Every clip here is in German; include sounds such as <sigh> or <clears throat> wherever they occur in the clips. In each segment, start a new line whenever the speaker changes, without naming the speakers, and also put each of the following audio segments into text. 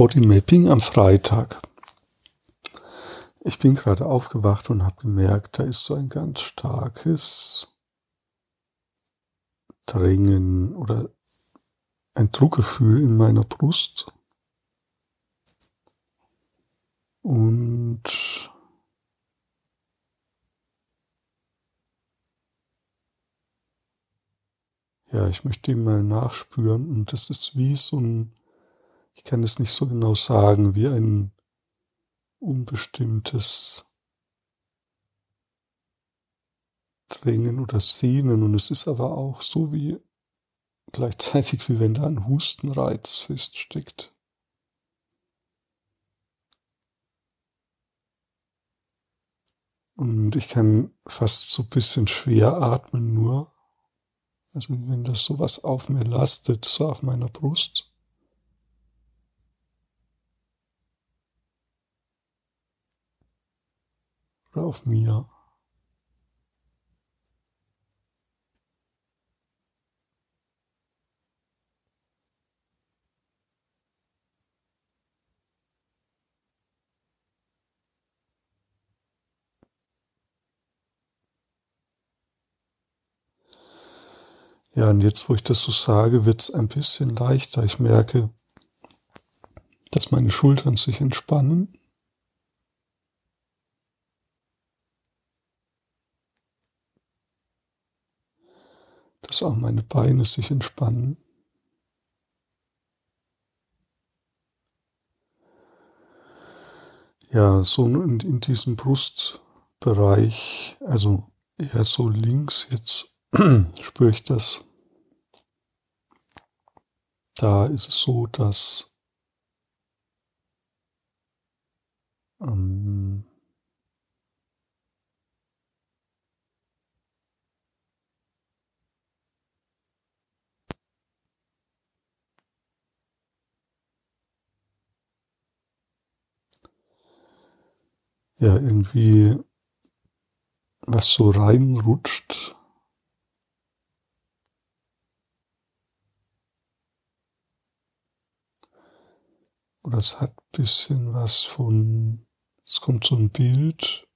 Bodymapping am Freitag. Ich bin gerade aufgewacht und habe gemerkt, da ist so ein ganz starkes Drängen oder ein Druckgefühl in meiner Brust. Und ja, ich möchte ihm mal nachspüren und das ist wie so ein ich kann es nicht so genau sagen, wie ein unbestimmtes Drängen oder Sehnen. Und es ist aber auch so wie gleichzeitig, wie wenn da ein Hustenreiz feststeckt. Und ich kann fast so ein bisschen schwer atmen nur. Also wenn das sowas auf mir lastet, so auf meiner Brust. Oder auf mir. Ja, und jetzt, wo ich das so sage, wird es ein bisschen leichter. Ich merke, dass meine Schultern sich entspannen. Dass auch meine Beine sich entspannen. Ja, so in, diesem Brustbereich, also eher so links jetzt <clears throat> spüre ich das. Da ist es so, dass ähm, ja irgendwie was so reinrutscht. Oder es hat bisschen was von, es kommt so ein Bild.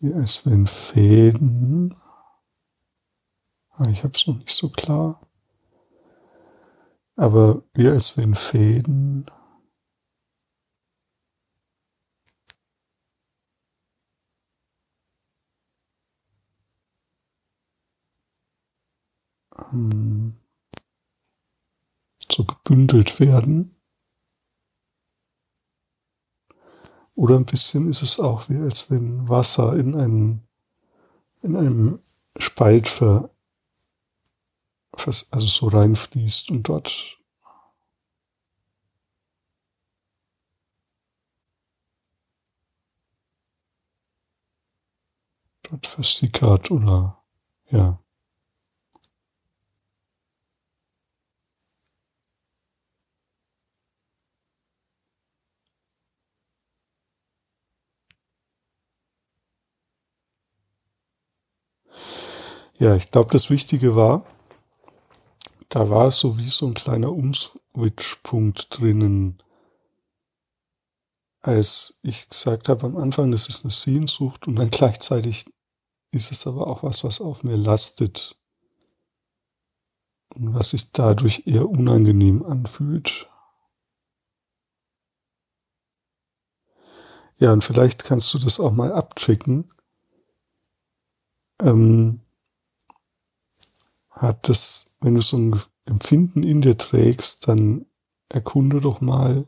Wie als wenn Fäden, ah, ich habe es noch nicht so klar, aber wie als wenn Fäden ähm, so gebündelt werden. Oder ein bisschen ist es auch wie als wenn Wasser in einem, in einem Spalt ver, also so reinfließt und dort dort versickert oder ja. Ja, ich glaube, das Wichtige war, da war so wie so ein kleiner Umswitch-Punkt drinnen. Als ich gesagt habe am Anfang, das ist eine Sehnsucht und dann <laughs> gleichzeitig ist es aber auch was, was auf mir lastet und was sich dadurch eher unangenehm anfühlt. Ja, und vielleicht kannst du das auch mal abchecken. Ähm, hat das, wenn du so ein Empfinden in dir trägst, dann erkunde doch mal,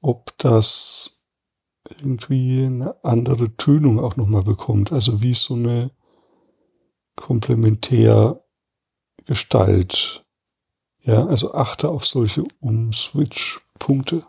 ob das irgendwie eine andere Tönung auch nochmal bekommt. Also wie so eine Komplementärgestalt. Ja, also achte auf solche Umswitch-Punkte.